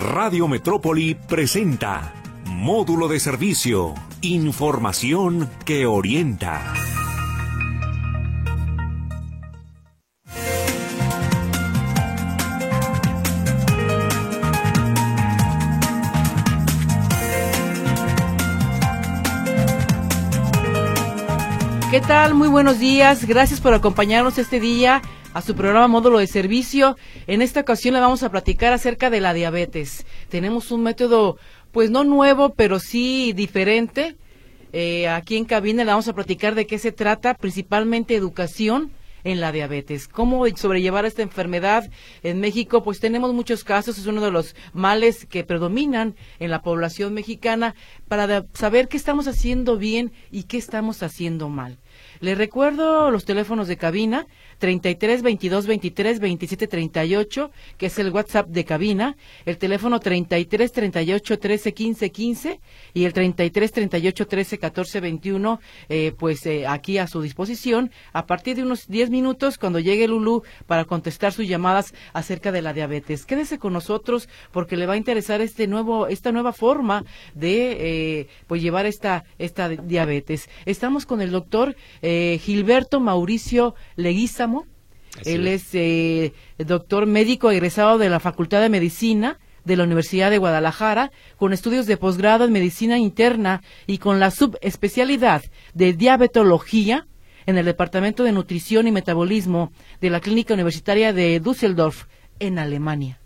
Radio Metrópoli presenta Módulo de Servicio, Información que orienta. ¿Qué tal? Muy buenos días. Gracias por acompañarnos este día a su programa Módulo de Servicio. En esta ocasión le vamos a platicar acerca de la diabetes. Tenemos un método, pues no nuevo, pero sí diferente. Eh, aquí en cabina le vamos a platicar de qué se trata, principalmente educación en la diabetes. ¿Cómo sobrellevar esta enfermedad en México? Pues tenemos muchos casos, es uno de los males que predominan en la población mexicana para saber qué estamos haciendo bien y qué estamos haciendo mal. Les recuerdo los teléfonos de cabina 33 22 23 27 38, que es el WhatsApp de cabina, el teléfono 33 38 13 15 15 y el 33 38 13 14 21, eh, pues eh, aquí a su disposición a partir de unos 10 minutos cuando llegue Lulu para contestar sus llamadas acerca de la diabetes. Quédese con nosotros porque le va a interesar este nuevo, esta nueva forma de eh, pues llevar esta, esta diabetes. Estamos con el doctor eh, Gilberto Mauricio Leguiza él es, eh, doctor médico egresado de la Facultad de Medicina de la Universidad de Guadalajara, con estudios de posgrado en medicina interna y con la subespecialidad de diabetología en el Departamento de Nutrición y Metabolismo de la Clínica Universitaria de Düsseldorf, en Alemania.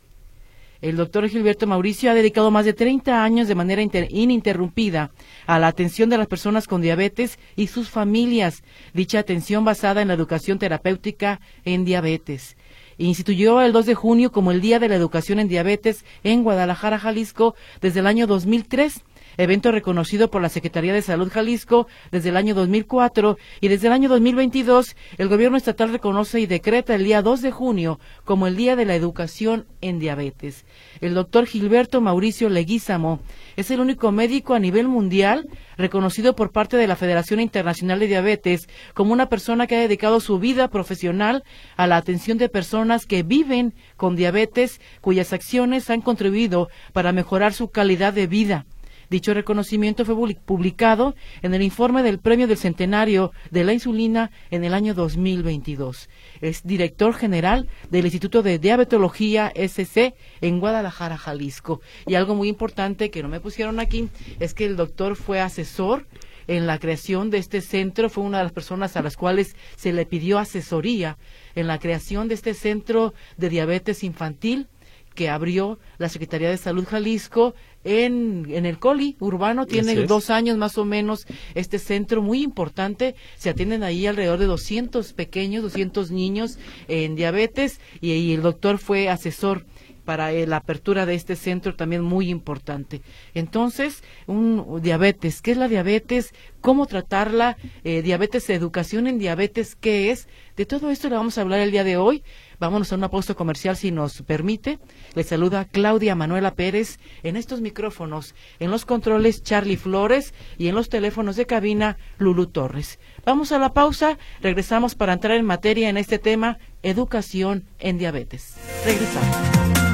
El doctor Gilberto Mauricio ha dedicado más de 30 años de manera ininterrumpida a la atención de las personas con diabetes y sus familias. Dicha atención basada en la educación terapéutica en diabetes. Instituyó el 2 de junio como el Día de la Educación en Diabetes en Guadalajara, Jalisco, desde el año 2003 evento reconocido por la Secretaría de Salud Jalisco desde el año 2004 y desde el año 2022 el gobierno estatal reconoce y decreta el día 2 de junio como el Día de la Educación en Diabetes. El doctor Gilberto Mauricio Leguízamo es el único médico a nivel mundial reconocido por parte de la Federación Internacional de Diabetes como una persona que ha dedicado su vida profesional a la atención de personas que viven con diabetes cuyas acciones han contribuido para mejorar su calidad de vida. Dicho reconocimiento fue publicado en el informe del Premio del Centenario de la Insulina en el año 2022. Es director general del Instituto de Diabetología SC en Guadalajara, Jalisco. Y algo muy importante que no me pusieron aquí es que el doctor fue asesor en la creación de este centro, fue una de las personas a las cuales se le pidió asesoría en la creación de este centro de diabetes infantil que abrió la Secretaría de Salud Jalisco en, en el Coli urbano, tiene dos años más o menos este centro muy importante, se atienden ahí alrededor de 200 pequeños, 200 niños en diabetes y, el doctor fue asesor para eh, la apertura de este centro también muy importante. Entonces, un diabetes, ¿qué es la diabetes? ¿Cómo tratarla? Eh, diabetes, educación en diabetes, ¿qué es? De todo esto le vamos a hablar el día de hoy. Vámonos a una pausa comercial si nos permite. Le saluda Claudia Manuela Pérez en estos micrófonos, en los controles Charlie Flores y en los teléfonos de cabina Lulu Torres. Vamos a la pausa, regresamos para entrar en materia en este tema, educación en diabetes. Regresamos.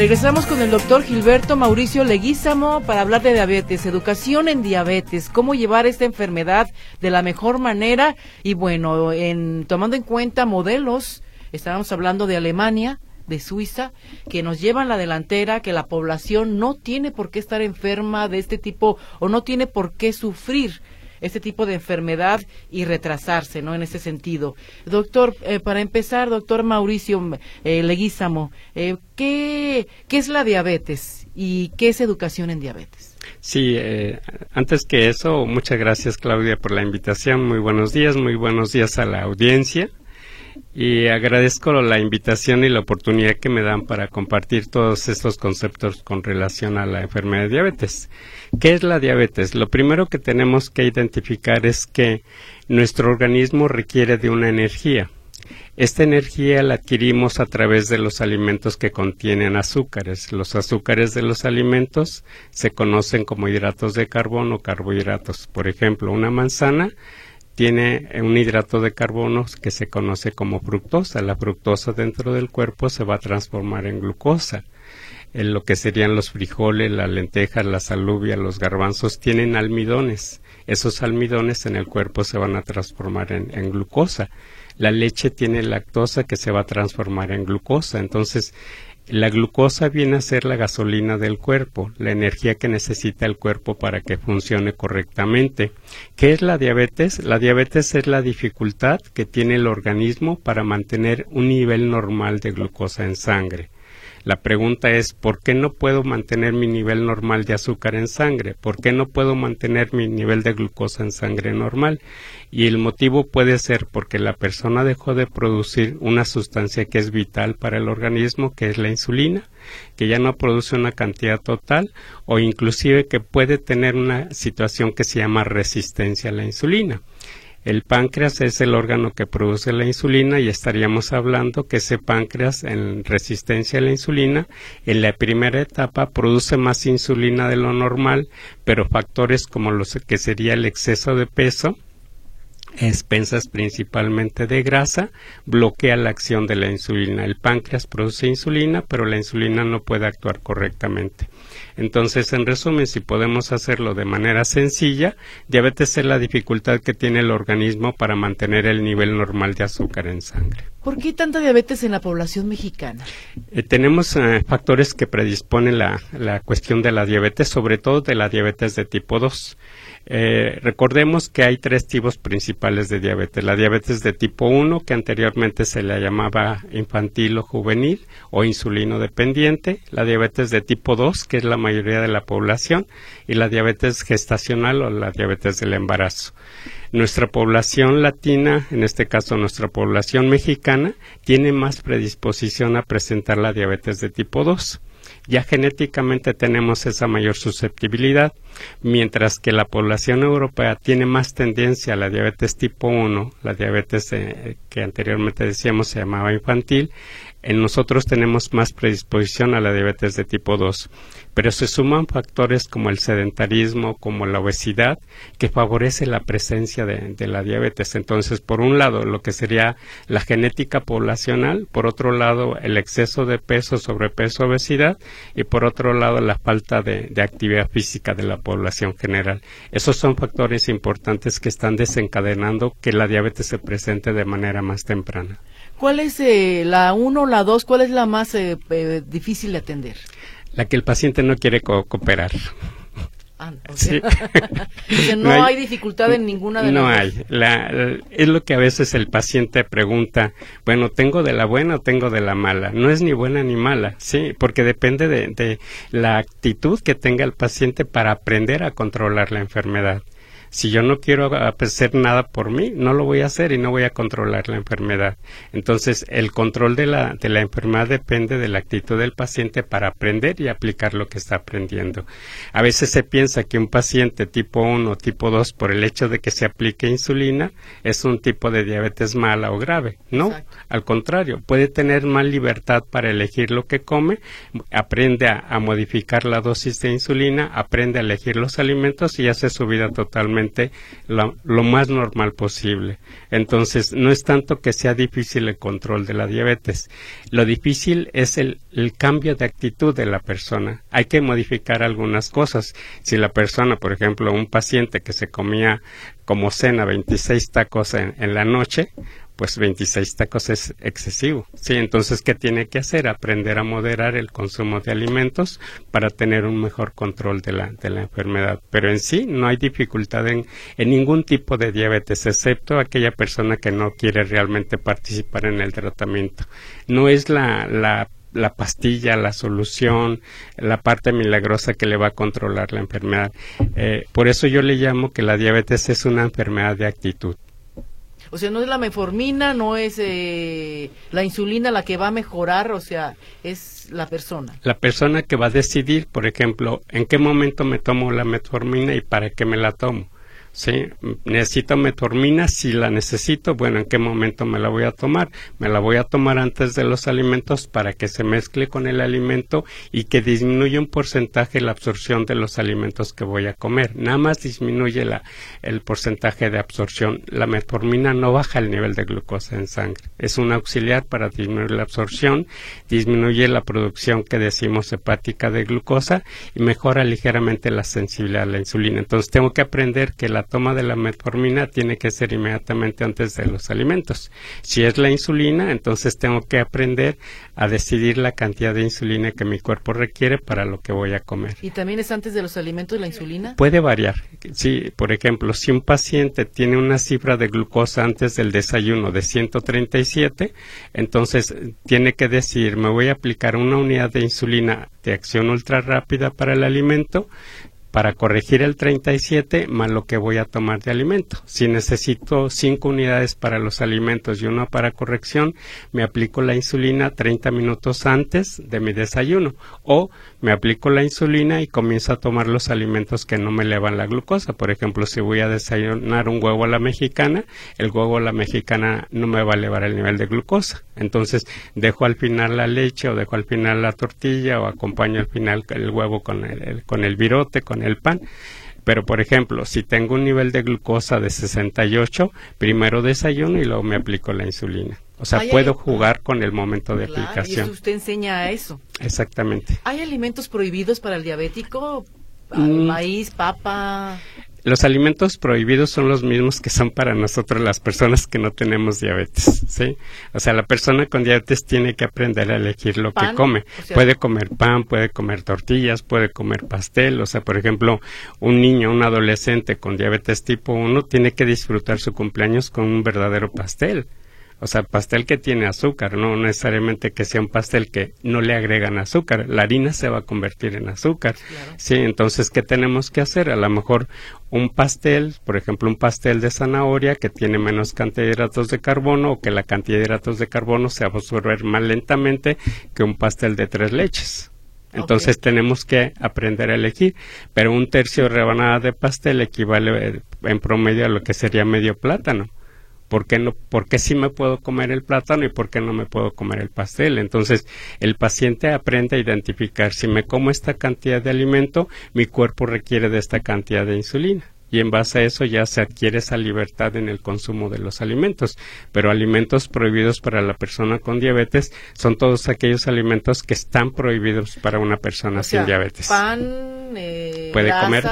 Regresamos con el doctor Gilberto Mauricio Leguízamo para hablar de diabetes, educación en diabetes, cómo llevar esta enfermedad de la mejor manera. Y bueno, en, tomando en cuenta modelos, estábamos hablando de Alemania, de Suiza, que nos llevan la delantera, que la población no tiene por qué estar enferma de este tipo o no tiene por qué sufrir este tipo de enfermedad y retrasarse, ¿no? En ese sentido. Doctor, eh, para empezar, doctor Mauricio eh, Leguízamo, eh, ¿qué, ¿qué es la diabetes y qué es educación en diabetes? Sí, eh, antes que eso, muchas gracias Claudia por la invitación. Muy buenos días, muy buenos días a la audiencia y agradezco la invitación y la oportunidad que me dan para compartir todos estos conceptos con relación a la enfermedad de diabetes. ¿Qué es la diabetes? Lo primero que tenemos que identificar es que nuestro organismo requiere de una energía. Esta energía la adquirimos a través de los alimentos que contienen azúcares. Los azúcares de los alimentos se conocen como hidratos de carbono o carbohidratos. Por ejemplo, una manzana tiene un hidrato de carbono que se conoce como fructosa. La fructosa dentro del cuerpo se va a transformar en glucosa. En lo que serían los frijoles, las lentejas, las alubias, los garbanzos, tienen almidones. Esos almidones en el cuerpo se van a transformar en, en glucosa. La leche tiene lactosa que se va a transformar en glucosa. Entonces, la glucosa viene a ser la gasolina del cuerpo, la energía que necesita el cuerpo para que funcione correctamente. ¿Qué es la diabetes? La diabetes es la dificultad que tiene el organismo para mantener un nivel normal de glucosa en sangre. La pregunta es, ¿por qué no puedo mantener mi nivel normal de azúcar en sangre? ¿Por qué no puedo mantener mi nivel de glucosa en sangre normal? Y el motivo puede ser porque la persona dejó de producir una sustancia que es vital para el organismo, que es la insulina, que ya no produce una cantidad total o inclusive que puede tener una situación que se llama resistencia a la insulina. El páncreas es el órgano que produce la insulina y estaríamos hablando que ese páncreas en resistencia a la insulina en la primera etapa produce más insulina de lo normal, pero factores como los que sería el exceso de peso, expensas principalmente de grasa, bloquea la acción de la insulina. El páncreas produce insulina, pero la insulina no puede actuar correctamente. Entonces, en resumen, si podemos hacerlo de manera sencilla, diabetes es la dificultad que tiene el organismo para mantener el nivel normal de azúcar en sangre. ¿Por qué tanta diabetes en la población mexicana? Eh, tenemos eh, factores que predisponen la, la cuestión de la diabetes, sobre todo de la diabetes de tipo 2. Eh, recordemos que hay tres tipos principales de diabetes. La diabetes de tipo 1, que anteriormente se le llamaba infantil o juvenil o insulino dependiente. La diabetes de tipo 2, que es la mayoría de la población. Y la diabetes gestacional o la diabetes del embarazo. Nuestra población latina, en este caso nuestra población mexicana, tiene más predisposición a presentar la diabetes de tipo 2 ya genéticamente tenemos esa mayor susceptibilidad, mientras que la población europea tiene más tendencia a la diabetes tipo 1, la diabetes eh, que anteriormente decíamos se llamaba infantil, en nosotros tenemos más predisposición a la diabetes de tipo 2 pero se suman factores como el sedentarismo, como la obesidad, que favorece la presencia de, la diabetes. Entonces, por un lado, lo que sería la genética poblacional, por otro lado, el exceso de peso, sobrepeso, obesidad, y por otro lado, la falta de, de actividad física de la población general. Esos son factores importantes que están desencadenando que la diabetes se presente de manera más temprana. ¿Cuál es eh, la 1 o la 2? ¿Cuál es la más eh, eh, difícil de atender? la que el paciente no quiere cooperar. Ah, sí. no, hay, dificultad en ninguna de no hay. es lo que a veces el paciente pregunta, bueno, ¿tengo de la buena o tengo de la mala? No es ni buena ni mala, sí, porque depende de, de la actitud que tenga el paciente para aprender a controlar la enfermedad. Si yo no quiero hacer nada por mí, no lo voy a hacer y no voy a controlar la enfermedad. Entonces, el control de la, de la enfermedad depende de la actitud del paciente para aprender y aplicar lo que está aprendiendo. A veces se piensa que un paciente tipo 1 o tipo 2, por el hecho de que se aplique insulina, es un tipo de diabetes mala o grave. No, al contrario, puede tener más libertad para elegir lo que come, aprende a modificar la dosis de insulina, aprende a elegir los alimentos y hace su vida totalmente lo, más normal posible. Entonces, no es tanto que sea difícil el control de la diabetes. Lo difícil es el, cambio de actitud de la persona. Hay que modificar algunas cosas. Si la persona, por ejemplo, un paciente que se comía como cena 26 tacos en la noche, pues 26 tacos es excesivo. Sí, entonces, ¿qué tiene que hacer? Aprender a moderar el consumo de alimentos para tener un mejor control de la, de la enfermedad. Pero en sí no hay dificultad en, en ningún tipo de diabetes, excepto aquella persona que no quiere realmente participar en el tratamiento. No es la, la la pastilla, la solución, la parte milagrosa que le va a controlar la enfermedad. Eh, por eso yo le llamo que la diabetes es una enfermedad de actitud. O sea, no es la meformina, no es eh, la insulina la que va a mejorar, o sea, es la persona. La persona que va a decidir, por ejemplo, en qué momento me tomo la metformina y para qué me la tomo. ¿Sí? Necesito metformina, si la necesito, bueno, ¿en qué momento me la voy a tomar? Me la voy a tomar antes de los alimentos para que se mezcle con el alimento y que disminuya un porcentaje la absorción de los alimentos que voy a comer. Nada más disminuye la, el porcentaje de absorción. La metformina no baja el nivel de glucosa en sangre. Es un auxiliar para disminuir la absorción, disminuye la producción que decimos hepática de glucosa y mejora ligeramente la sensibilidad a la insulina. Entonces tengo que aprender que la toma de la metformina tiene que ser inmediatamente antes de los alimentos. Si es la insulina, entonces tengo que aprender a decidir la cantidad de insulina que mi cuerpo requiere para lo que voy a comer. ¿Y también es antes de los alimentos la insulina? Puede variar. Si, por ejemplo, si un paciente tiene una cifra de glucosa antes del desayuno de 137, entonces tiene que decir, me voy a aplicar una unidad de insulina de acción ultra rápida para el alimento para corregir el 37 más lo que voy a tomar de alimento. Si necesito 5 unidades para los alimentos y una para corrección, me aplico la insulina 30 minutos antes de mi desayuno o me aplico la insulina y comienzo a tomar los alimentos que no me elevan la glucosa. Por ejemplo, si voy a desayunar un huevo a la mexicana, el huevo a la mexicana no me va a elevar el nivel de glucosa. Entonces, dejo al final la leche o dejo al final la tortilla o acompaño al final el huevo con el, con el virote, con el pan. Pero, por ejemplo, si tengo un nivel de glucosa de 68, primero desayuno y luego me aplico la insulina. O sea, puedo jugar con el momento de aplicación. Y usted enseña eso. Exactamente. ¿Hay alimentos prohibidos para el diabético? Mm. Maíz, papa. Los alimentos prohibidos son los mismos que son para nosotros las personas que no tenemos diabetes, ¿sí? O sea, la persona con diabetes tiene que aprender a elegir lo que come. puede comer pan, puede comer tortillas, puede comer pastel. O sea, por ejemplo, un niño, un adolescente con diabetes tipo 1 tiene que disfrutar su cumpleaños con un verdadero pastel. O sea, pastel que tiene azúcar, no necesariamente que sea un pastel que no le agregan azúcar. La harina se va a convertir en azúcar. Sí, entonces, ¿qué tenemos que hacer? A lo mejor un pastel, por ejemplo, un pastel de zanahoria que tiene menos cantidad de hidratos de carbono o que la cantidad de hidratos de carbono se va a absorber más lentamente que un pastel de tres leches. Entonces tenemos que aprender a elegir, pero un tercio de rebanada de pastel equivale eh, en promedio a lo que sería medio plátano. ¿Por qué, no, ¿Por qué sí me puedo comer el plátano y por qué no me puedo comer el pastel? Entonces, el paciente aprende a identificar si me como esta cantidad de alimento, mi cuerpo requiere de esta cantidad de insulina y en base a eso ya se adquiere esa libertad en el consumo de los alimentos. Pero alimentos prohibidos para la persona con diabetes son todos aquellos alimentos que están prohibidos para una persona sin diabetes. Pan, eh, puede comer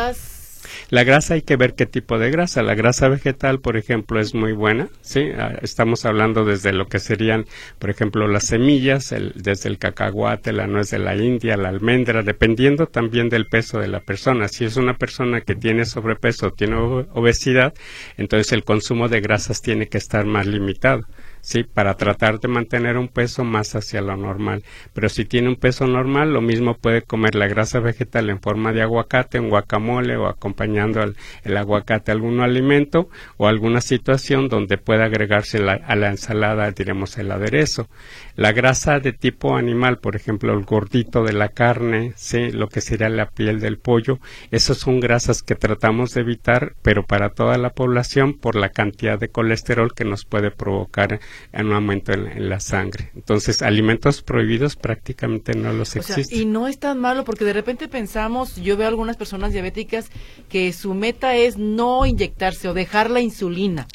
la grasa hay que ver qué tipo de grasa. La grasa vegetal, por ejemplo, es muy buena. Sí, ah, estamos hablando desde lo que serían, por ejemplo, las semillas, desde el cacahuate, la nuez de la India, la almendra, dependiendo también del peso de la persona. Si es una persona que tiene sobrepeso, tiene obesidad, entonces el consumo de grasas tiene que estar más limitado. ¿Sí? Para tratar de mantener un peso más hacia lo normal. Pero si tiene un peso normal, lo mismo puede comer la grasa vegetal en forma de aguacate, un guacamole o acompañando el aguacate a algún alimento o alguna situación donde pueda agregarse a la ensalada, diremos, el aderezo. La grasa de tipo animal, por ejemplo, el gordito de la carne, ¿sí? Lo que sería la piel del pollo, esas son grasas que tratamos de evitar, pero para toda la población por la cantidad de colesterol que nos puede provocar en un aumento en, la sangre. Entonces, alimentos prohibidos prácticamente no los existen. y no es tan malo porque de repente pensamos, yo veo algunas personas diabéticas que su meta es no inyectarse o dejar la insulina.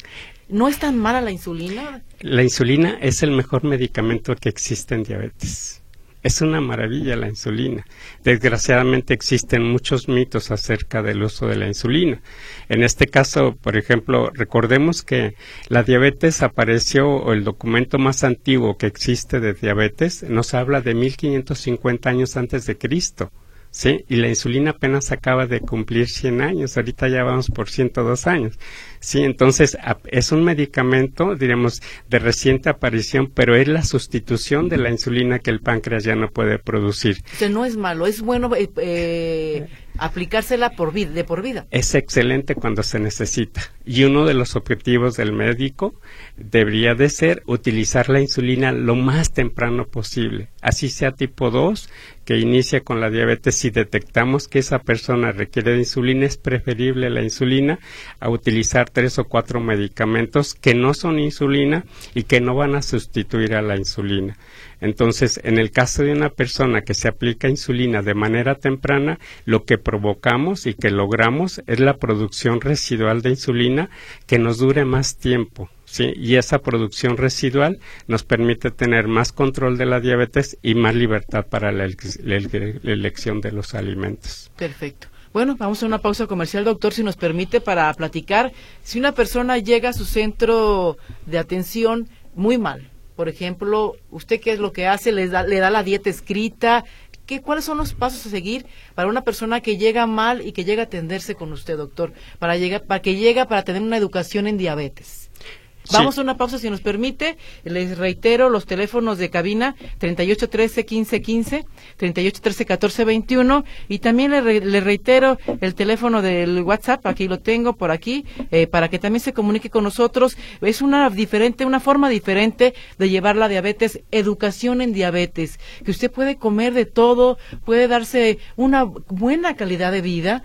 ¿No es tan mala la insulina? La insulina es el mejor medicamento que existe en diabetes. Es una maravilla la insulina. Desgraciadamente existen muchos mitos acerca del uso de la insulina. En este caso, por ejemplo, recordemos que la diabetes apareció, o el documento más antiguo que existe de diabetes, nos habla de 1550 años antes de Cristo. ¿sí? Y la insulina apenas acaba de cumplir 100 años, ahorita ya vamos por 102 años. Sí, entonces es un medicamento, diremos, de reciente aparición, pero es la sustitución de la insulina que el páncreas ya no puede producir. O sea, no es malo, es bueno eh, eh aplicársela por vida, de por vida. Es excelente cuando se necesita. Y uno de los objetivos del médico debería de ser utilizar la insulina lo más temprano posible, así sea tipo 2, que inicia con la diabetes, si detectamos que esa persona requiere de insulina, es preferible la insulina a utilizar tres o cuatro medicamentos que no son insulina y que no van a sustituir a la insulina. Entonces, en el caso de una persona que se aplica insulina de manera temprana, lo que provocamos y que logramos es la producción residual de insulina que nos dure más tiempo. ¿Sí? y esa producción residual nos permite tener más control de la diabetes y más libertad para la, elección de los alimentos. Perfecto. Bueno, vamos a una pausa comercial, doctor, si nos permite, para platicar. Si una persona llega a su centro de atención muy mal, por ejemplo, ¿usted qué es lo que hace? ¿Le da, le da la dieta escrita? ¿Qué, ¿Cuáles son los pasos a seguir para una persona que llega mal y que llega a atenderse con usted, doctor? Para, llegar, para que llega para tener una educación en diabetes. Vamos a una pausa si nos permite. Les reitero los teléfonos de cabina 3813 1515, 3813 1421 y también le, reitero el teléfono del WhatsApp, aquí lo tengo por aquí, eh, para que también se comunique con nosotros. Es una diferente, una forma diferente de llevar la diabetes, educación en diabetes, que usted puede comer de todo, puede darse una buena calidad de vida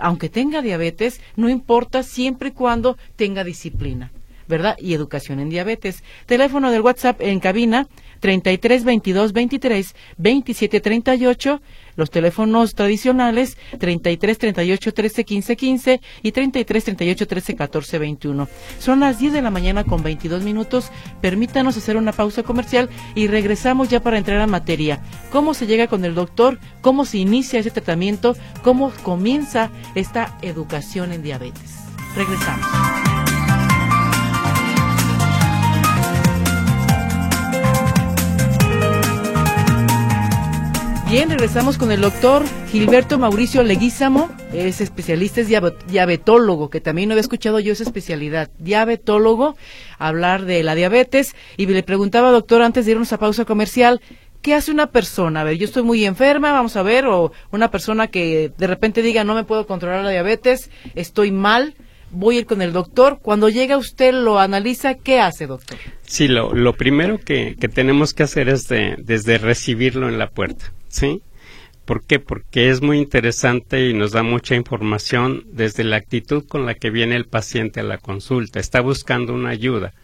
aunque tenga diabetes, no importa siempre y cuando tenga disciplina. ¿Verdad? Y educación en diabetes. Teléfono del WhatsApp en cabina 33 22 23 27 38. Los teléfonos tradicionales 33 38 13 15 15 y 33 38 13 14 21. Son las 10 de la mañana con 22 minutos. Permítanos hacer una pausa comercial y regresamos ya para entrar a materia. ¿Cómo se llega con el doctor? ¿Cómo se inicia ese tratamiento? ¿Cómo comienza esta educación en diabetes? Regresamos. Bien, regresamos con el doctor Gilberto Mauricio Leguízamo, es especialista, es diabetólogo, que también no había escuchado yo esa especialidad, diabetólogo, hablar de la diabetes, y le preguntaba, doctor, antes de irnos a pausa comercial, ¿qué hace una persona? A ver, yo estoy muy enferma, vamos a ver, o una persona que de repente diga, no me puedo controlar la diabetes, estoy mal, voy a ir con el doctor. Cuando llega usted lo analiza, ¿qué hace, doctor? Sí, lo, lo primero que, que tenemos que hacer es de, desde recibirlo en la puerta. ¿Sí? ¿Por qué? Porque es muy interesante y nos da mucha información desde la actitud con la que viene el paciente a la consulta. Está buscando una ayuda.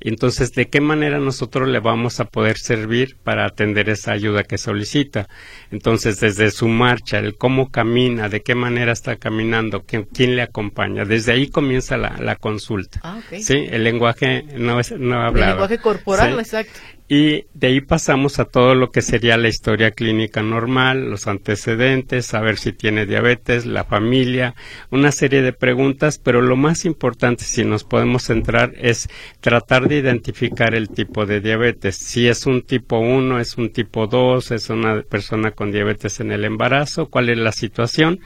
Entonces, ¿de qué manera nosotros le vamos a poder servir para atender esa ayuda que solicita? Entonces, desde su marcha, el cómo camina, de qué manera está caminando, quién, le acompaña, desde ahí comienza la, consulta. Ah, Sí, el lenguaje no es no hablado. El lenguaje corporal, exacto y de ahí pasamos a todo lo que sería la historia clínica normal, los antecedentes, saber si tiene diabetes, la familia, una serie de preguntas, pero lo más importante si nos podemos centrar es tratar de identificar el tipo de diabetes, si es un tipo 1, es un tipo 2, es una persona con diabetes en el embarazo, cuál es la situación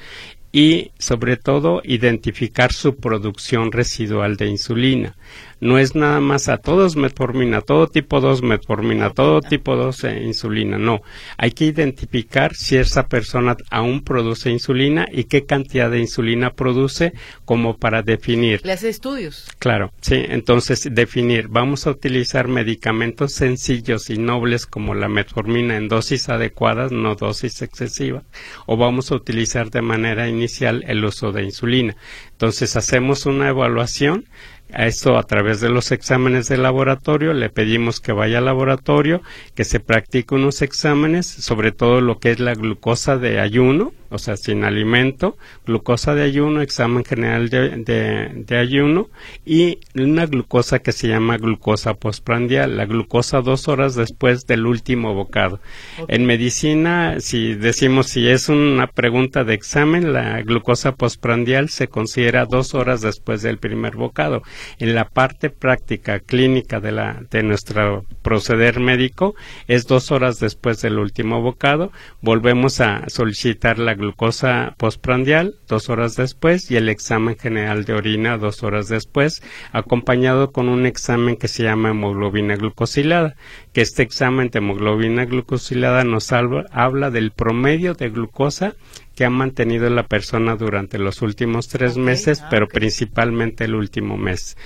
y sobre todo identificar su producción residual de insulina no es nada más a todos metformina, todo tipo 2 metformina, todo tipo 2 eh, insulina, no. Hay que identificar si esa persona aún produce insulina y qué cantidad de insulina produce como para definir. ¿Le hace estudios? Claro, sí. Entonces, definir, vamos a utilizar medicamentos sencillos y nobles como la metformina en dosis adecuadas, no dosis excesiva, o vamos a utilizar de manera inicial el uso de insulina. Entonces, hacemos una evaluación a esto a través de los exámenes de laboratorio, le pedimos que vaya al laboratorio, que se practique unos exámenes, sobre todo lo que es la glucosa de ayuno, o sea, sin alimento, glucosa de ayuno, examen general de, ayuno y una glucosa que se llama glucosa postprandial, la glucosa dos horas después del último bocado. En medicina, si decimos si es una pregunta de examen, la glucosa postprandial se considera dos horas después del primer bocado. En la parte práctica clínica de, la, de nuestro proceder médico es dos horas después del último bocado. Volvemos a solicitar la glucosa postprandial dos horas después y el examen general de orina dos horas después, acompañado con un examen que se llama hemoglobina glucosilada, que este examen de hemoglobina glucosilada nos habla, habla del promedio de glucosa que ha mantenido la persona durante los últimos tres meses, ah, pero principalmente el último mes.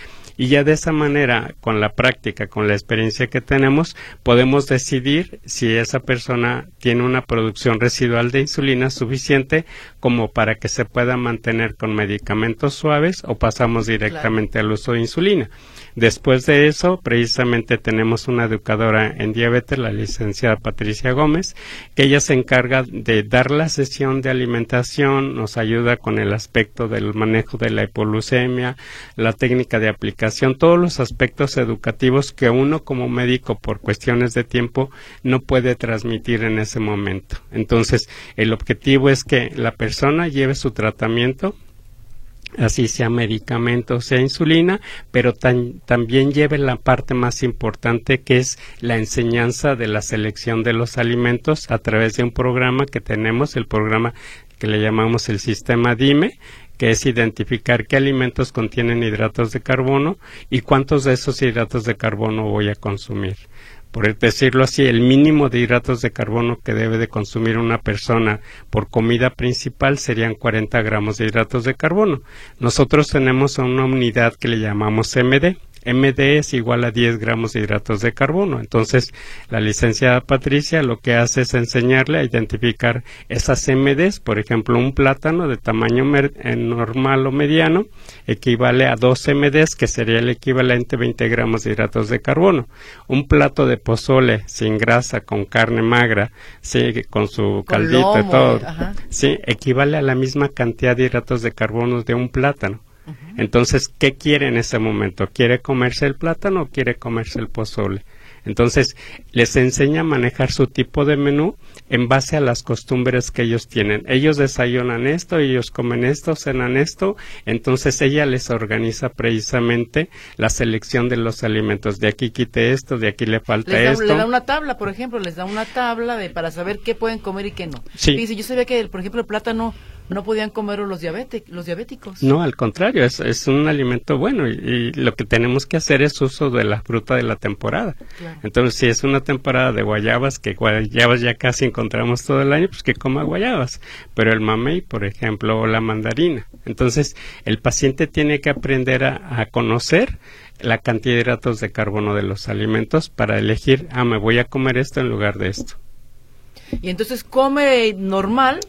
Y ya de esa manera, con la práctica, con la experiencia que tenemos, podemos decidir si esa persona tiene una producción residual de insulina suficiente como para que se pueda mantener con medicamentos suaves o pasamos directamente al uso de insulina. Después de eso, precisamente tenemos una educadora en diabetes, la licenciada Patricia Gómez, que ella se encarga de dar la sesión de alimentación, nos ayuda con el aspecto del manejo de la hipoglucemia, la técnica de aplicación, todos los aspectos educativos que uno como médico por cuestiones de tiempo no puede transmitir en ese momento. Entonces, el objetivo es que la persona lleve su tratamiento así sea medicamento, sea insulina, pero también lleve la parte más importante que es la enseñanza de la selección de los alimentos a través de un programa que tenemos, el programa que le llamamos el sistema DIME, que es identificar qué alimentos contienen hidratos de carbono y cuántos de esos hidratos de carbono voy a consumir por decirlo así, el mínimo de hidratos de carbono que debe de consumir una persona por comida principal serían 40 gramos de hidratos de carbono. Nosotros tenemos una unidad que le llamamos MD, MD es igual a 10 gramos de hidratos de carbono. Entonces, la licenciada Patricia lo que hace es enseñarle a identificar esas MDs. Por ejemplo, un plátano de tamaño eh, normal o mediano equivale a 2 MDs, que sería el equivalente a 20 gramos de hidratos de carbono. Un plato de pozole sin grasa, con carne magra, sí, con su caldito y todo, sí, equivale a la misma cantidad de hidratos de carbono de un plátano. Entonces, ¿qué quiere en ese momento? ¿Quiere comerse el plátano o quiere comerse el pozole? Entonces, les enseña a manejar su tipo de menú en base a las costumbres que ellos tienen. Ellos desayunan esto, ellos comen esto, cenan esto, entonces ella les organiza precisamente la selección de los alimentos. De aquí quite esto, de aquí le falta esto. Le da una tabla, por ejemplo, les da una tabla de para saber qué pueden comer y qué no. Sí. Dice, yo sabía que, por ejemplo, el plátano no podían comer los, los diabéticos. No, al contrario, es, es un alimento bueno y, lo que tenemos que hacer es uso de la fruta de la temporada. Entonces, si es una temporada de guayabas, que guayabas ya casi encontramos todo el año, pues que coma guayabas. Pero el mamey, por ejemplo, o la mandarina. Entonces, el paciente tiene que aprender a, a conocer la cantidad de hidratos de carbono de los alimentos para elegir, ah, me voy a comer esto en lugar de esto. Y entonces come normal,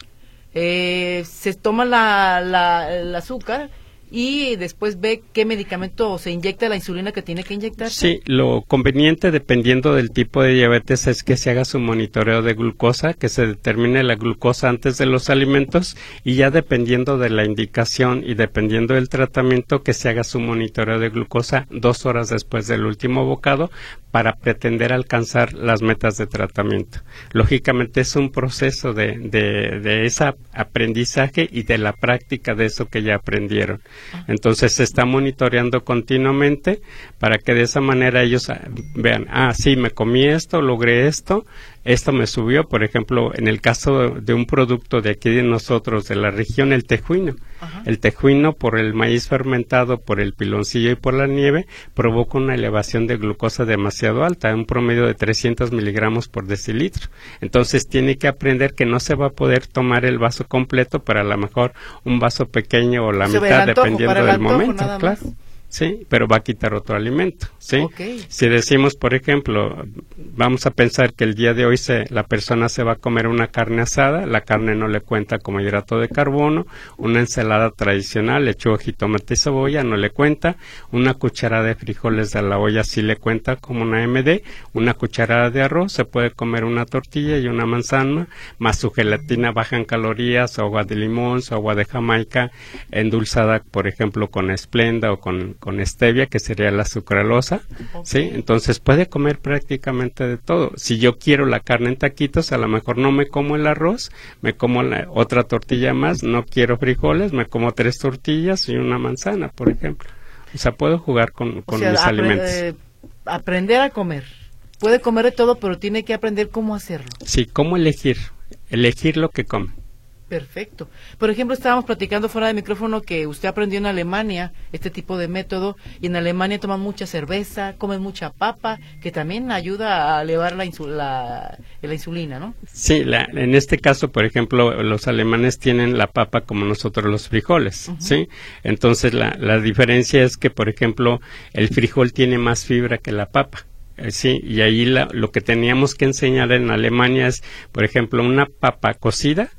eh, se toma la, la, el azúcar y después ve qué medicamento se inyecta la insulina que tiene que inyectar. Sí, lo conveniente dependiendo del tipo de diabetes es que se haga su monitoreo de glucosa, que se determine la glucosa antes de los alimentos y ya dependiendo de la indicación y dependiendo del tratamiento que se haga su monitoreo de glucosa dos horas después del último bocado para pretender alcanzar las metas de tratamiento. Lógicamente es un proceso de, de, de ese aprendizaje y de la práctica de eso que ya aprendieron. Entonces se está monitoreando continuamente para que de esa manera ellos ah, vean, ah, sí, me comí esto, logré esto, esto me subió, por ejemplo, en el caso de un producto de aquí de nosotros, de la región, el tejuino. El tejuino, por el maíz fermentado, por el piloncillo y por la nieve, provoca una elevación de glucosa demasiado alta, un promedio de 300 miligramos por decilitro. Entonces tiene que aprender que no se va a poder tomar el vaso completo, pero a lo mejor un vaso pequeño o la mitad, dependiendo del momento. Claro. ¿Sí? Pero va a quitar otro alimento, ¿sí? Si decimos, por ejemplo, vamos a pensar que el día de hoy se, la persona se va a comer una carne asada, la carne no le cuenta como hidrato de carbono, una ensalada tradicional, lechuga, jitomate y cebolla no le cuenta, una cucharada de frijoles de la olla sí le cuenta como una MD, una cucharada de arroz, se puede comer una tortilla y una manzana, más su gelatina baja en calorías, agua de limón, su agua de Jamaica, endulzada, por ejemplo, con esplenda o con con stevia, que sería la sucralosa, ¿sí? Entonces puede comer prácticamente de todo. Si yo quiero la carne en taquitos, a lo mejor no me como el arroz, me como la, otra tortilla más, no quiero frijoles, me como tres tortillas y una manzana, por ejemplo. O sea, puedo jugar con, con mis alimentos. Eh, aprender a comer. Puede comer de todo, pero tiene que aprender cómo hacerlo. Sí, cómo elegir. Elegir lo que come. Perfecto. Por ejemplo, estábamos platicando fuera de micrófono que usted aprendió en Alemania este tipo de método y en Alemania toman mucha cerveza, comen mucha papa, que también ayuda a elevar la, la, insulina, ¿no? Sí, en este caso, por ejemplo, los alemanes tienen la papa como nosotros los frijoles, ¿sí? Entonces, la, la diferencia es que, por ejemplo, el frijol tiene más fibra que la papa. Eh, sí, y ahí lo que teníamos que enseñar en Alemania es, por ejemplo, una papa cocida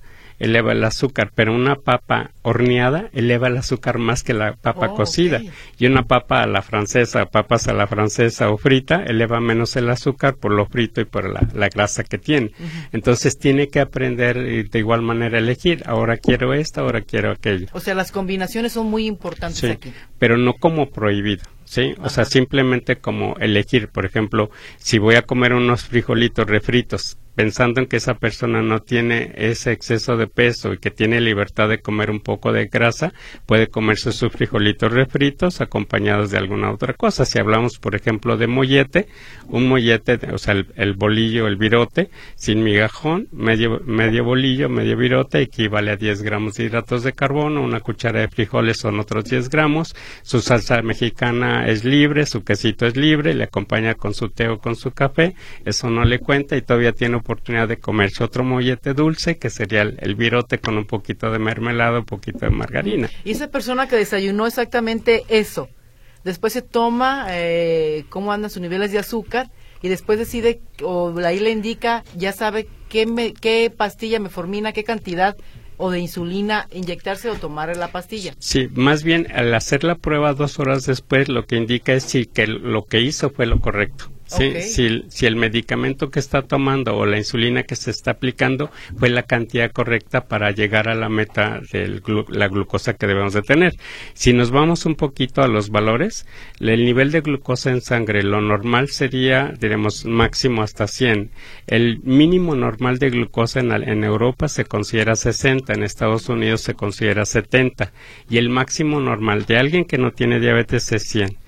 eleva el azúcar, pero una papa horneada eleva el azúcar más que la papa oh, cocida. Y una papa a la francesa, papas a la francesa o frita, eleva menos el azúcar por lo frito y por la, grasa que tiene. Entonces tiene que aprender de igual manera a elegir. Ahora quiero esta, ahora quiero aquello. O sea, las combinaciones son muy importantes sí, aquí. Pero no como prohibido. ¿sí? O sea, simplemente como elegir, por ejemplo, si voy a comer unos frijolitos refritos, pensando en que esa persona no tiene ese exceso de peso y que tiene libertad de comer un poco de grasa, puede comerse sus frijolitos refritos acompañados de alguna otra cosa. Si hablamos, por ejemplo, de mollete, un mollete, o sea, el, bolillo, el virote, sin migajón, medio, medio bolillo, medio virote, equivale a 10 gramos de hidratos de carbono, una cuchara de frijoles son otros 10 gramos, su salsa mexicana es libre, su quesito es libre, le acompaña con su té o con su café, eso no le cuenta y todavía tiene oportunidad de comerse otro mollete dulce, que sería el, virote con un poquito de mermelada, un poquito de margarina. Y esa persona que desayunó exactamente eso, después se toma eh, cómo andan sus niveles de azúcar y después decide, o ahí le indica, ya sabe qué, me, qué pastilla me formina, qué cantidad o de insulina inyectarse o tomar la pastilla. Sí, más bien al hacer la prueba dos horas después lo que indica es si que lo que hizo fue lo correcto. Sí, si, si, el medicamento que está tomando o la insulina que se está aplicando fue la cantidad correcta para llegar a la meta de la glucosa que debemos de tener. Si nos vamos un poquito a los valores, el nivel de glucosa en sangre, lo normal sería, diremos, máximo hasta 100. El mínimo normal de glucosa en, en Europa se considera 60, en Estados Unidos se considera 70 y el máximo normal de alguien que no tiene diabetes es 100.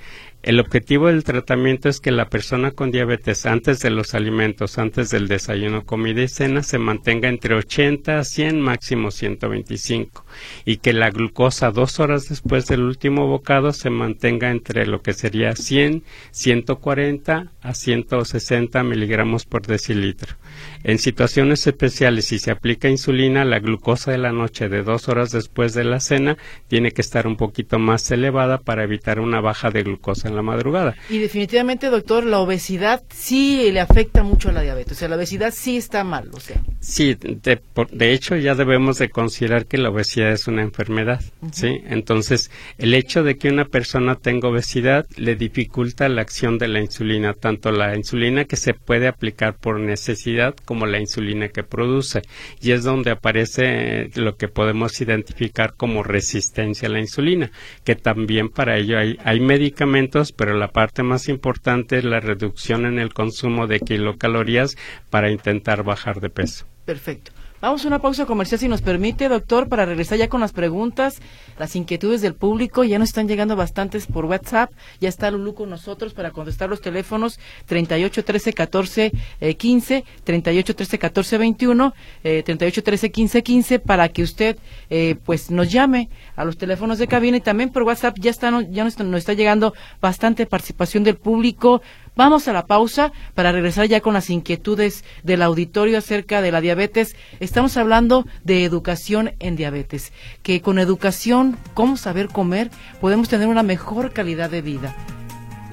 El objetivo del tratamiento es que la persona con diabetes antes de los alimentos, antes del desayuno, comida y cena, se mantenga entre 80 a 100, máximo 125, y que la glucosa dos horas después del último bocado se mantenga entre lo que sería 100, 140 a 160 miligramos por decilitro. En situaciones especiales, si se aplica insulina, la glucosa de la noche de dos horas después de la cena tiene que estar un poquito más elevada para evitar una baja de glucosa en la madrugada. Y definitivamente, doctor, la obesidad sí le afecta mucho a la diabetes. O sea, la obesidad sí está mal, o sea. Sí, de, hecho ya debemos de considerar que la obesidad es una enfermedad, ¿sí? Entonces, el hecho de que una persona tenga obesidad le dificulta la acción de la insulina, tanto la insulina que se puede aplicar por necesidad como la insulina que produce. Y es donde aparece lo que podemos identificar como resistencia a la insulina, que también para ello hay, hay medicamentos, pero la parte más importante es la reducción en el consumo de kilocalorías para intentar bajar de peso. Perfecto. Vamos a una pausa comercial si nos permite, doctor, para regresar ya con las preguntas, las inquietudes del público. Ya nos están llegando bastantes por WhatsApp. Ya está Lulu con nosotros para contestar los teléfonos 38 13 14 15, 38 13 14 21, 38 13 15 15 para que usted eh, pues nos llame a los teléfonos de cabina y también por WhatsApp ya está ya nos está llegando bastante participación del público. Vamos a la pausa para regresar ya con las inquietudes del auditorio acerca de la diabetes. Estamos hablando de educación en diabetes, que con educación, cómo saber comer, podemos tener una mejor calidad de vida.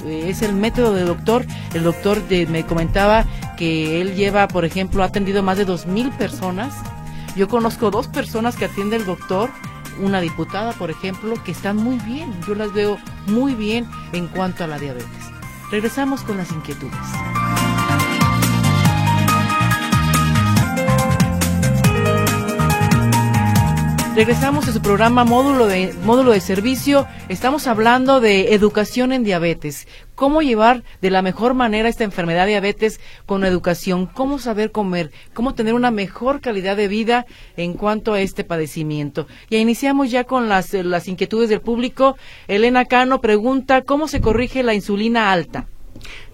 Eh, es el método del doctor. El doctor me comentaba que él lleva, por ejemplo, ha atendido más de dos mil personas. Yo conozco dos personas que atiende el doctor una diputada, por ejemplo, que están muy bien. Yo las veo muy bien en cuanto a la diabetes. Regresamos con las inquietudes. Regresamos a su programa módulo de, módulo de servicio. Estamos hablando de educación en diabetes. Cómo llevar de la mejor manera esta enfermedad de diabetes con educación. Cómo saber comer. Cómo tener una mejor calidad de vida en cuanto a este padecimiento. Y iniciamos ya con las, las inquietudes del público. Elena Cano pregunta, ¿cómo se corrige la insulina alta?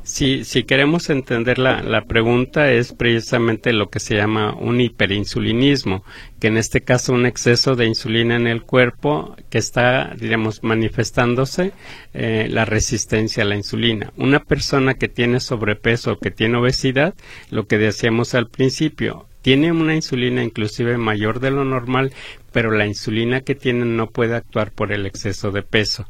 Si, si queremos entender la, pregunta es precisamente lo que se llama un hiperinsulinismo, que en este caso un exceso de insulina en el cuerpo que está, diremos, manifestándose eh, la resistencia a la insulina. Una persona que tiene sobrepeso o que tiene obesidad, lo que decíamos al principio, tiene una insulina inclusive mayor de lo normal, pero la insulina que tienen no puede actuar por el exceso de peso.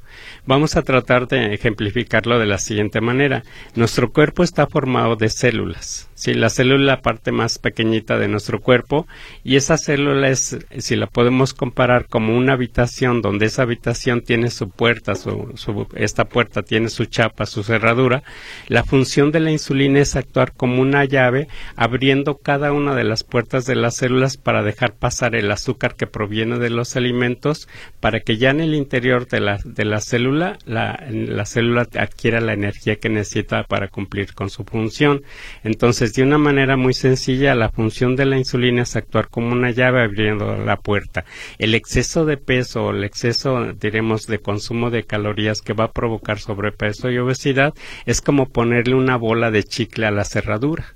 Vamos a tratar de ejemplificarlo de la siguiente manera. Nuestro cuerpo está formado de células. Si la célula es la parte más pequeñita de nuestro cuerpo y esa célula es, si la podemos comparar como una habitación donde esa habitación tiene su puerta, su, esta puerta tiene su chapa, su cerradura, la función de la insulina es actuar como una llave abriendo cada una de las puertas de las células para dejar pasar el azúcar que proviene lleno de los alimentos para que ya en el interior de la, de la célula la, la célula adquiera la energía que necesita para cumplir con su función. Entonces, de una manera muy sencilla, la función de la insulina es actuar como una llave abriendo la puerta. El exceso de peso o el exceso, diremos, de consumo de calorías que va a provocar sobrepeso y obesidad es como ponerle una bola de chicle a la cerradura.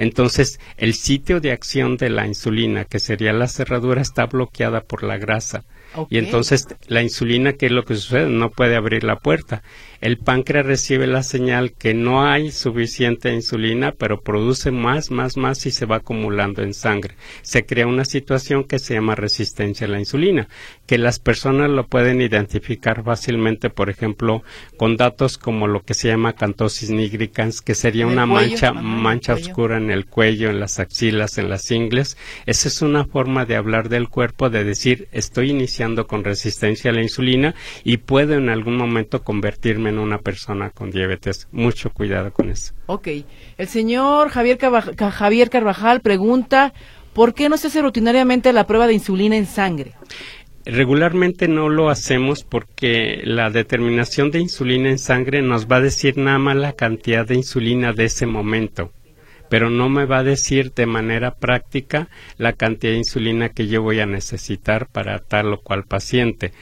Entonces, el sitio de acción de la insulina, que sería la cerradura, está bloqueada por la grasa. Y entonces la insulina, ¿qué es lo que sucede? No puede abrir la puerta el páncreas recibe la señal que no hay suficiente insulina, pero produce más, más, más y se va acumulando en sangre. Se crea una situación que se llama resistencia a la insulina, que las personas lo pueden identificar fácilmente, por ejemplo, con datos como lo que se llama cantosis nigricans, que sería una mancha, mancha oscura en el cuello, en las axilas, en las ingles. Esa es una forma de hablar del cuerpo, de decir, estoy iniciando con resistencia a la insulina y puedo en algún momento convertirme en una persona con diabetes. Mucho cuidado con eso. Ok. El señor Javier, Javier Carvajal pregunta, ¿por qué no se hace rutinariamente la prueba de insulina en sangre? Regularmente no lo hacemos porque la determinación de insulina en sangre nos va a decir nada más la cantidad de insulina de ese momento pero no me va a decir de manera práctica la cantidad de insulina que yo voy a necesitar para tal o cual paciente.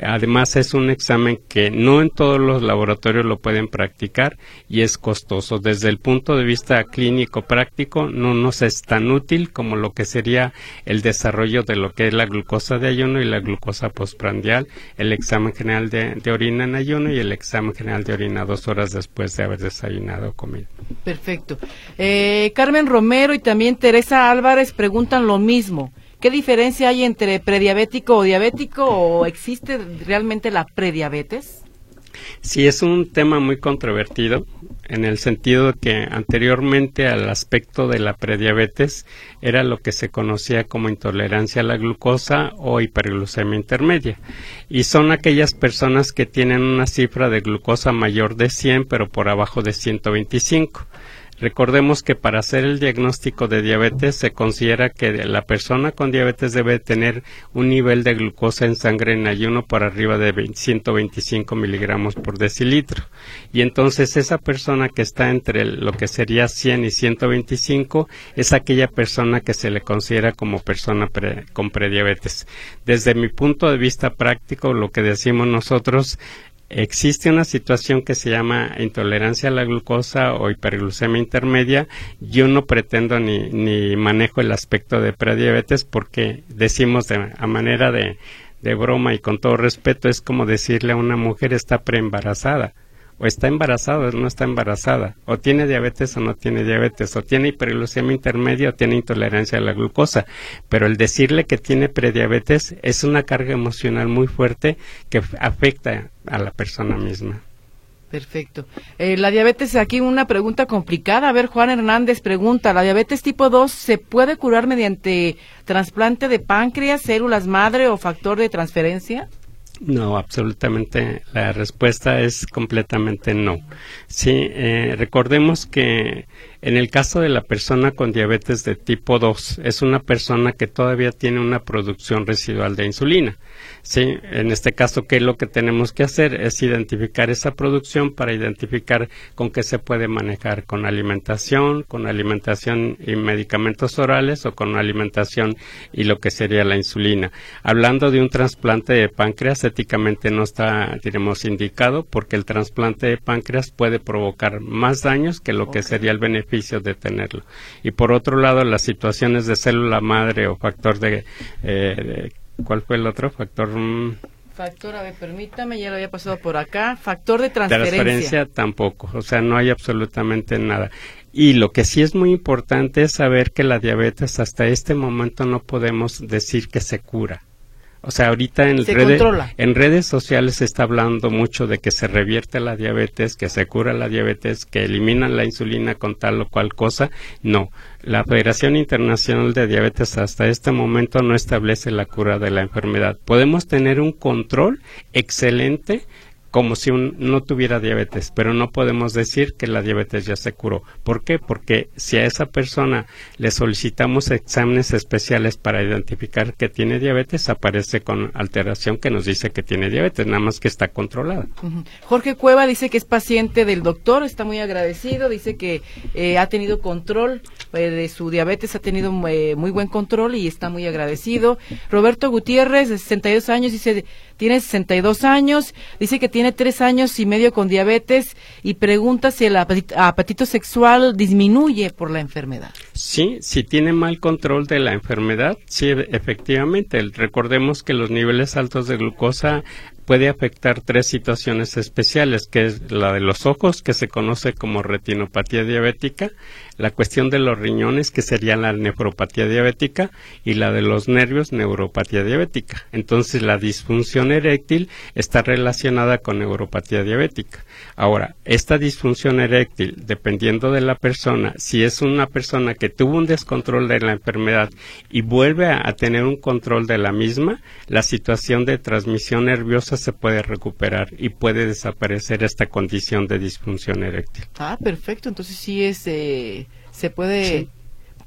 Además es un examen que no en todos los laboratorios lo pueden practicar y es costoso. Desde el punto de vista clínico práctico no nos es tan útil como lo que sería el desarrollo de lo que es la glucosa de ayuno y la glucosa postprandial, el examen general de, orina en ayuno y el examen general de orina dos horas después de haber desayunado o comido. Perfecto. Eh, Carmen Romero y también Teresa Álvarez preguntan lo mismo. ¿Qué diferencia hay entre prediabético o diabético o existe realmente la prediabetes? Sí, es un tema muy controvertido en el sentido que anteriormente al aspecto de la prediabetes era lo que se conocía como intolerancia a la glucosa o hiperglucemia intermedia. Y son aquellas personas que tienen una cifra de glucosa mayor de 100 pero por abajo de 125. Recordemos que para hacer el diagnóstico de diabetes se considera que la persona con diabetes debe tener un nivel de glucosa en sangre en ayuno por arriba de 125 miligramos por decilitro. Y entonces esa persona que está entre lo que sería 100 y 125 es aquella persona que se le considera como persona con prediabetes. Desde mi punto de vista práctico, lo que decimos nosotros existe una situación que se llama intolerancia a la glucosa o hiperglucemia intermedia. Yo no pretendo ni, ni manejo el aspecto de prediabetes porque decimos de, a manera de, de broma y con todo respeto es como decirle a una mujer está preembarazada o está embarazada o no está embarazada, o tiene diabetes o no tiene diabetes, o tiene hiperglucemia intermedia o tiene intolerancia a la glucosa. Pero el decirle que tiene prediabetes es una carga emocional muy fuerte que afecta a la persona misma. Perfecto. Eh, la diabetes, aquí una pregunta complicada. A ver, Juan Hernández pregunta, ¿la diabetes tipo 2 se puede curar mediante trasplante de páncreas, células madre o factor de transferencia? No, absolutamente. La respuesta es completamente no. Sí, eh, recordemos que En el caso de la persona con diabetes de tipo 2, es una persona que todavía tiene una producción residual de insulina. Sí, en este caso, ¿qué es lo que tenemos que hacer? Es identificar esa producción para identificar con qué se puede manejar, con alimentación, con alimentación y medicamentos orales o con alimentación y lo que sería la insulina. Hablando de un trasplante de páncreas, éticamente no está, diremos, indicado porque el trasplante de páncreas puede provocar más daños que lo que sería el beneficio de tenerlo. Y por otro lado, las situaciones de célula madre o factor de, eh, ¿cuál fue el otro factor? Mm. Factor, a ver, permítame, ya lo había pasado por acá. Factor de transferencia. Transferencia tampoco, o sea, no hay absolutamente nada. Y lo que sí es muy importante es saber que la diabetes hasta este momento no podemos decir que se cura. O sea, ahorita en, en redes sociales se está hablando mucho de que se revierte la diabetes, que se cura la diabetes, que eliminan la insulina con tal o cual cosa. No, la Federación Internacional de Diabetes hasta este momento no establece la cura de la enfermedad. Podemos tener un control excelente como si no tuviera diabetes, pero no podemos decir que la diabetes ya se curó. ¿Por qué? Porque si a esa persona le solicitamos exámenes especiales para identificar que tiene diabetes, aparece con alteración que nos dice que tiene diabetes, nada más que está controlada. Jorge Cueva dice que es paciente del doctor, está muy agradecido, dice que eh, ha tenido control eh, de su diabetes, ha tenido eh, muy buen control y está muy agradecido. Roberto Gutiérrez, de 62 años, dice tiene 62 años, dice que tiene tres años y medio con diabetes y pregunta si el apetito sexual disminuye por la enfermedad. Sí, si tiene mal control de la enfermedad, sí, efectivamente. Recordemos que los niveles altos de glucosa puede afectar tres situaciones especiales, que es la de los ojos, que se conoce como retinopatía diabética, la cuestión de los riñones, que sería la nefropatía diabética, y la de los nervios, neuropatía diabética. Entonces, la disfunción eréctil está relacionada con neuropatía diabética. Ahora, esta disfunción eréctil, dependiendo de la persona, si es una persona que tuvo un descontrol de la enfermedad y vuelve a, a tener un control de la misma, la situación de transmisión nerviosa se puede recuperar y puede desaparecer esta condición de disfunción eréctil. Ah, perfecto. Entonces sí es, eh, se puede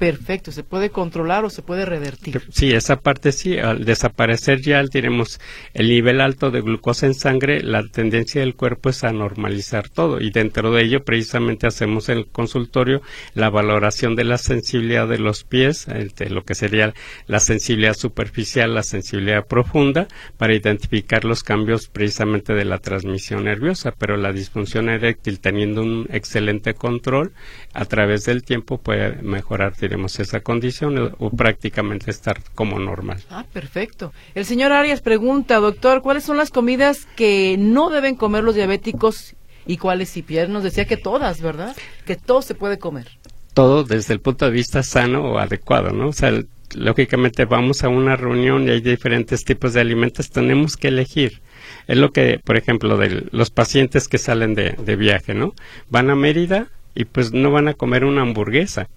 perfecto, se puede controlar o se puede revertir. Sí, esa parte sí, al desaparecer ya tenemos el nivel alto de glucosa en sangre, la tendencia del cuerpo es a normalizar todo y dentro de ello precisamente hacemos en el consultorio la valoración de la sensibilidad de los pies, de lo que sería la sensibilidad superficial, la sensibilidad profunda, para identificar los cambios precisamente de la transmisión nerviosa, pero la disfunción eréctil teniendo un excelente control a través del tiempo puede mejorar tenemos esa condición o prácticamente estar como normal. Ah, perfecto. El señor Arias pregunta, doctor, ¿cuáles son las comidas que no deben comer los diabéticos y cuáles si Pierre nos decía que todas, ¿verdad? Que todo se puede comer. Todo desde el punto de vista sano o adecuado, ¿no? O sea, lógicamente vamos a una reunión y hay diferentes tipos de alimentos, tenemos que elegir. Es lo que, por ejemplo, de los pacientes que salen de, de viaje, ¿no? Van a Mérida y pues no van a comer una hamburguesa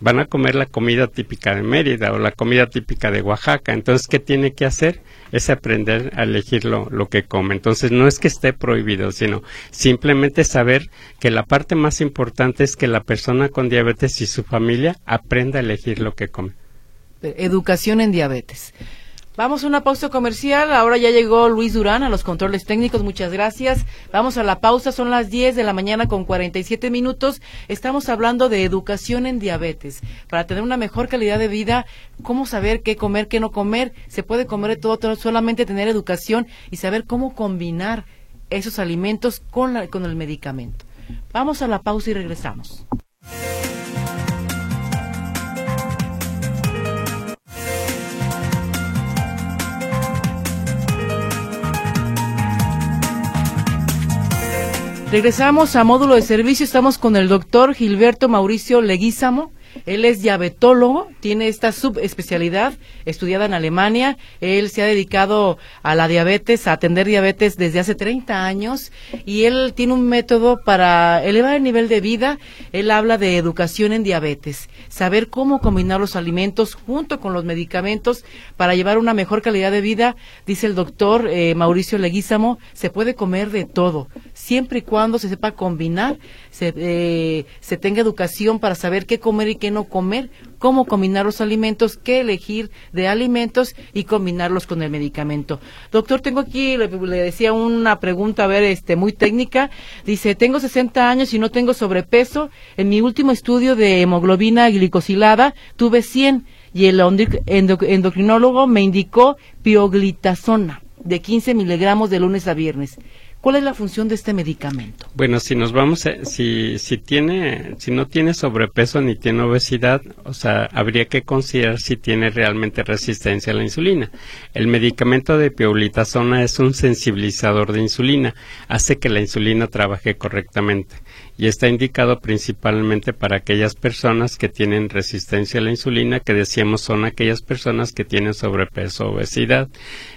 van a comer la comida típica de Mérida o la comida típica de Oaxaca. Entonces, ¿qué tiene que hacer? Es aprender a elegir lo, lo, que come. Entonces, no es que esté prohibido, sino simplemente saber que la parte más importante es que la persona con diabetes y su familia aprenda a elegir lo que come. Educación en diabetes. Vamos a una pausa comercial. Ahora ya llegó Luis Durán a los controles técnicos. Muchas gracias. Vamos a la pausa. Son las 10 de la mañana con 47 minutos. Estamos hablando de educación en diabetes. Para tener una mejor calidad de vida, cómo saber qué comer, qué no comer. Se puede comer de todo, solamente tener educación y saber cómo combinar esos alimentos con, con el medicamento. Vamos a la pausa y regresamos. Regresamos a módulo de servicio. Estamos con el doctor Gilberto Mauricio Leguízamo. Él es diabetólogo, tiene esta subespecialidad estudiada en Alemania. Él se ha dedicado a la diabetes, a atender diabetes desde hace 30 años y él tiene un método para elevar el nivel de vida. Él habla de educación en diabetes, saber cómo combinar los alimentos junto con los medicamentos para llevar una mejor calidad de vida. Dice el doctor eh, Mauricio Leguízamo, se puede comer de todo siempre y cuando se sepa combinar, se, eh, se tenga educación para saber qué comer y qué no comer, cómo combinar los alimentos, qué elegir de alimentos y combinarlos con el medicamento. Doctor, tengo aquí, le, le decía una pregunta, a ver, este, muy técnica. Dice, tengo 60 años y no tengo sobrepeso. En mi último estudio de hemoglobina glicosilada tuve 100 y el endocrinólogo me indicó pioglitazona de 15 miligramos de lunes a viernes. ¿Cuál es la función de este medicamento? Bueno, si nos vamos, si, si tiene, si no tiene sobrepeso ni tiene obesidad, o sea, habría que considerar si tiene realmente resistencia a la insulina. El medicamento de pioglitazona es un sensibilizador de insulina, hace que la insulina trabaje correctamente y está indicado principalmente para aquellas personas que tienen resistencia a la insulina, que decíamos son aquellas personas que tienen sobrepeso o obesidad.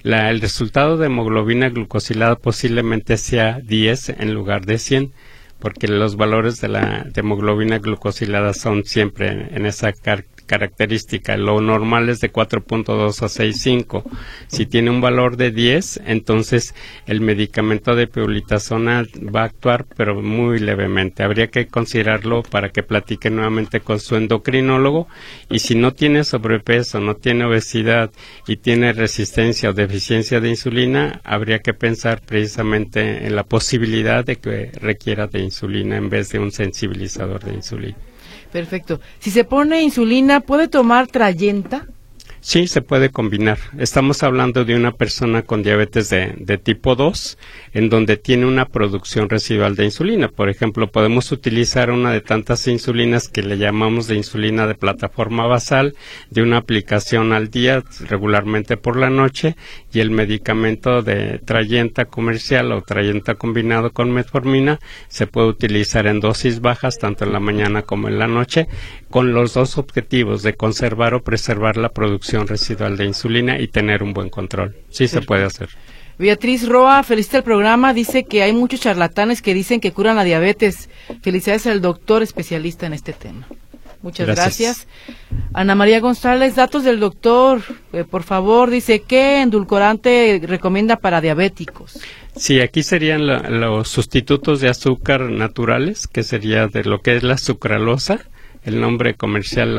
el resultado de hemoglobina glucosilada posiblemente sea 10 en lugar de 100 porque los valores de la hemoglobina glucosilada son siempre en esa característica. Lo normal es de 4.2 a 6.5. Si tiene un valor de 10, entonces el medicamento de peulitazona va a actuar, pero muy levemente. Habría que considerarlo para que platique nuevamente con su endocrinólogo. Y si no tiene sobrepeso, no tiene obesidad y tiene resistencia o deficiencia de insulina, habría que pensar precisamente en la posibilidad de que requiera de insulina en vez de un sensibilizador de insulina. Perfecto. Si se pone insulina, ¿puede tomar trayenta? Sí, se puede combinar. Estamos hablando de una persona con diabetes de, de, tipo 2, en donde tiene una producción residual de insulina. Por ejemplo, podemos utilizar una de tantas insulinas que le llamamos de insulina de plataforma basal, de una aplicación al día, regularmente por la noche, y el medicamento de trayenta comercial o trayenta combinado con metformina se puede utilizar en dosis bajas, tanto en la mañana como en la noche, con los dos objetivos de conservar o preservar la producción residual de insulina y tener un buen control. Sí se puede hacer. Beatriz Roa, felicita el programa, dice que hay muchos charlatanes que dicen que curan la diabetes. Felicidades al doctor especialista en este tema. Muchas gracias. Ana María González, datos del doctor, eh, por favor, dice, ¿qué endulcorante recomienda para diabéticos? Sí, aquí serían los sustitutos de azúcar naturales, que sería de lo que es la sucralosa, el nombre comercial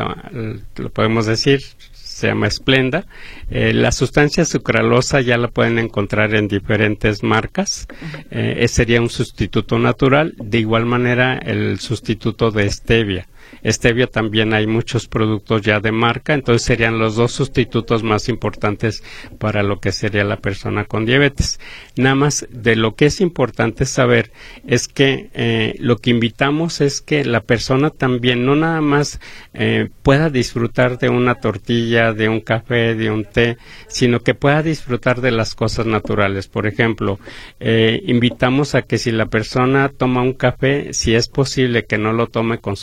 lo, podemos decir, se llama Esplenda. Eh, la sustancia sucralosa ya la pueden encontrar en diferentes marcas. Eh, sería un sustituto natural. De igual manera, el sustituto de stevia. Stevia también hay muchos productos ya de marca, entonces serían los dos sustitutos más importantes para lo que sería la persona con diabetes. Nada más de lo que es importante saber es que eh, lo que invitamos es que la persona también no nada más eh, pueda disfrutar de una tortilla, de un café, de un té, sino que pueda disfrutar de las cosas naturales. Por ejemplo, eh, invitamos a que si la persona toma un café, si es posible que no lo tome con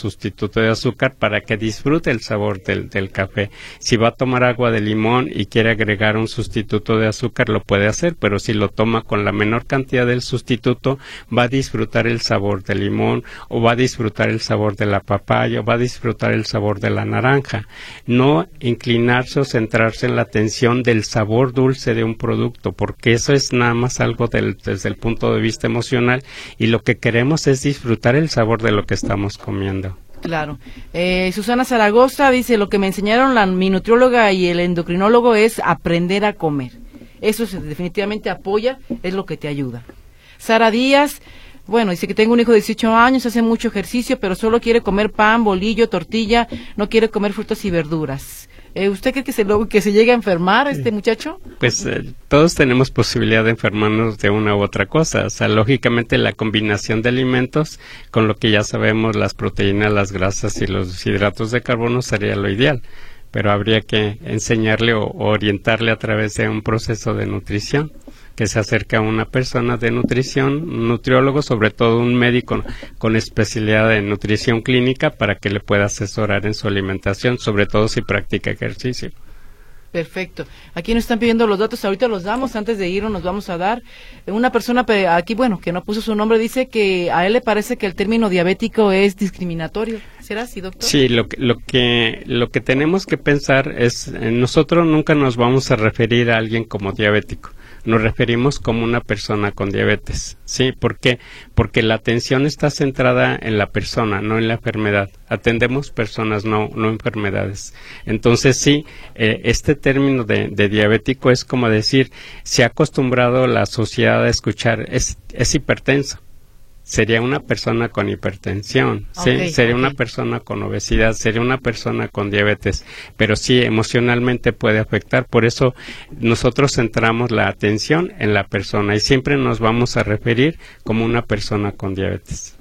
de azúcar para que disfrute el sabor del, del, café. Si va a tomar agua de limón y quiere agregar un sustituto de azúcar, lo puede hacer, pero si lo toma con la menor cantidad del sustituto, va a disfrutar el sabor del limón o va a disfrutar el sabor de la papaya o va a disfrutar el sabor de la naranja. No inclinarse o centrarse en la atención del sabor dulce de un producto, porque eso es nada más algo desde el punto de vista emocional y lo que queremos es disfrutar el sabor de lo que estamos comiendo. Claro. Eh, Susana Zaragoza dice, lo que me enseñaron la, mi nutrióloga y el endocrinólogo es aprender a comer. Eso definitivamente apoya, es lo que te ayuda. Sara Díaz, bueno, dice que tengo un hijo de 18 años, hace mucho ejercicio, pero solo quiere comer pan, bolillo, tortilla, no quiere comer frutas y verduras. Eh, ¿Usted cree que se, que se llegue a enfermar este muchacho? Pues eh, todos tenemos posibilidad de enfermarnos de una u otra cosa. O sea, lógicamente la combinación de alimentos con lo que ya sabemos, las proteínas, las grasas y los hidratos de carbono sería lo ideal. Pero habría que enseñarle o orientarle a través de un proceso de nutrición que se acerca a una persona de nutrición, un nutriólogo, sobre todo un médico con especialidad en nutrición clínica para que le pueda asesorar en su alimentación, sobre todo si practica ejercicio. Perfecto. Aquí nos están pidiendo los datos, ahorita los damos, antes de irnos nos vamos a dar. Una persona aquí, bueno, que no puso su nombre, dice que a él le parece que el término diabético es discriminatorio. ¿Será así, doctor? Sí, lo que, lo que, lo que tenemos que pensar es, eh, nosotros nunca nos vamos a referir a alguien como diabético nos referimos como una persona con diabetes. ¿Sí? ¿Por qué? Porque la atención está centrada en la persona, no en la enfermedad. Atendemos personas, no, no enfermedades. Entonces, sí, eh, este término de, de, diabético es como decir, se ha acostumbrado la sociedad a escuchar, es, es hipertenso sería una persona con hipertensión, sería una persona con obesidad, sería una persona con diabetes, pero sí emocionalmente puede afectar. Por eso nosotros centramos la atención en la persona y siempre nos vamos a referir como una persona con diabetes.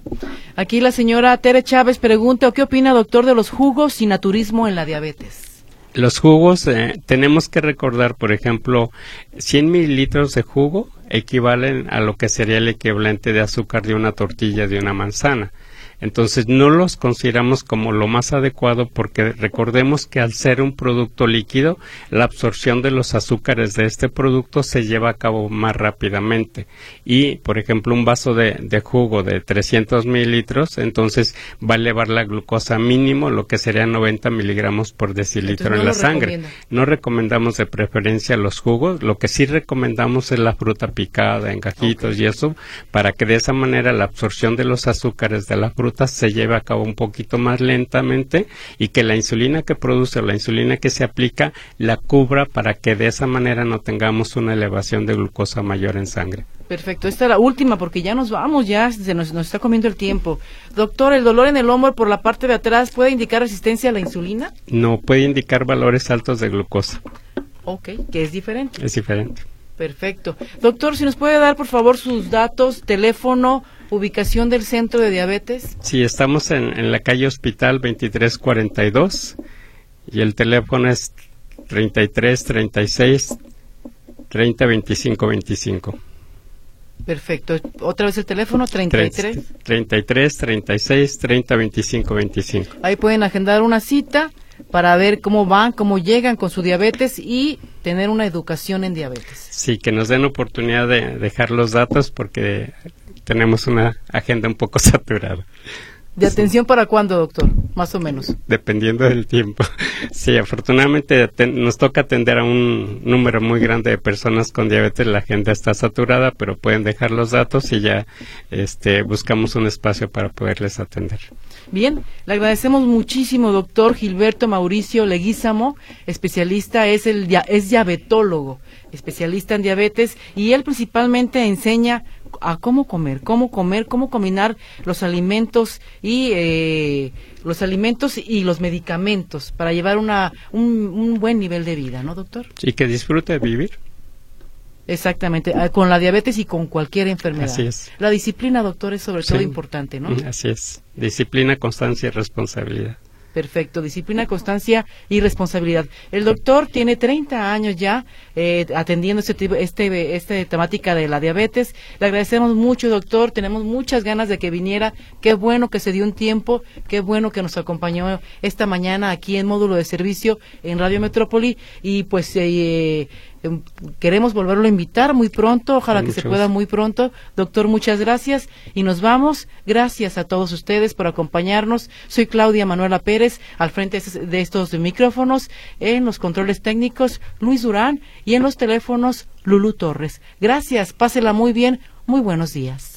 Aquí la señora Tere Chávez pregunta, ¿qué opina doctor de los jugos y naturismo en la diabetes? Los jugos, eh, tenemos que recordar, por ejemplo, 100 mililitros de jugo equivalen a lo que sería el equivalente de azúcar de una tortilla de una manzana. Entonces no los consideramos como lo más adecuado porque recordemos que al ser un producto líquido, la absorción de los azúcares de este producto se lleva a cabo más rápidamente. Y, por ejemplo, un vaso de, jugo de 300 mililitros, entonces va a elevar la glucosa mínimo, lo que sería 90 miligramos por decilitro en la sangre. No recomendamos de preferencia los jugos, lo que sí recomendamos es la fruta picada en gajitos y eso, para que de esa manera la absorción de los azúcares de la fruta se lleve a cabo un poquito más lentamente y que la insulina que produce o la insulina que se aplica la cubra para que de esa manera no tengamos una elevación de glucosa mayor en sangre. Perfecto, esta es la última porque ya nos vamos, ya se nos, nos, está comiendo el tiempo. Doctor, ¿el dolor en el hombro por la parte de atrás puede indicar resistencia a la insulina? No, puede indicar valores altos de glucosa. Ok, que es diferente. Es diferente. Perfecto. Doctor, si nos puede dar por favor sus datos, teléfono, ubicación del centro de diabetes. Sí, estamos en, la calle Hospital 2342 y el teléfono es 33 36 30 25 25. Perfecto. Otra vez el teléfono 33 33 36 30 25 25. Ahí pueden agendar una cita para ver cómo van, cómo llegan con su diabetes y tener una educación en diabetes. Sí, que nos den oportunidad de dejar los datos porque tenemos una agenda un poco saturada. ¿De atención para cuándo, doctor? Más o menos. Dependiendo del tiempo. Sí, afortunadamente nos toca atender a un número muy grande de personas con diabetes. La agenda está saturada, pero pueden dejar los datos y ya este, buscamos un espacio para poderles atender. Bien, le agradecemos muchísimo, doctor Gilberto Mauricio Leguízamo, especialista, es, el, es diabetólogo, especialista en diabetes, y él principalmente enseña a cómo comer, cómo comer, cómo combinar los alimentos y eh, los alimentos y los medicamentos para llevar una, un, buen nivel de vida, ¿no, doctor? Y que disfrute vivir. Exactamente, ah, con la diabetes y con cualquier enfermedad. Así es. La disciplina, doctor, es sobre todo importante, ¿no? Así es. Disciplina, constancia y responsabilidad. Perfecto, disciplina, constancia y responsabilidad. El doctor tiene 30 años ya eh, atendiendo este, este, este temática de la diabetes. Le agradecemos mucho, doctor. Tenemos muchas ganas de que viniera. Qué bueno que se dio un tiempo. Qué bueno que nos acompañó esta mañana aquí en módulo de servicio en Radio Metrópoli. Y pues eh, Em, queremos volverlo a invitar muy pronto, ojalá que se pueda muy pronto. Doctor, muchas gracias y nos vamos. Gracias a todos ustedes por acompañarnos. Soy Claudia Manuela Pérez, al frente de estos micrófonos, en los controles técnicos, Luis Durán y en los teléfonos, Lulu Torres. Gracias, pásela muy bien, muy buenos días.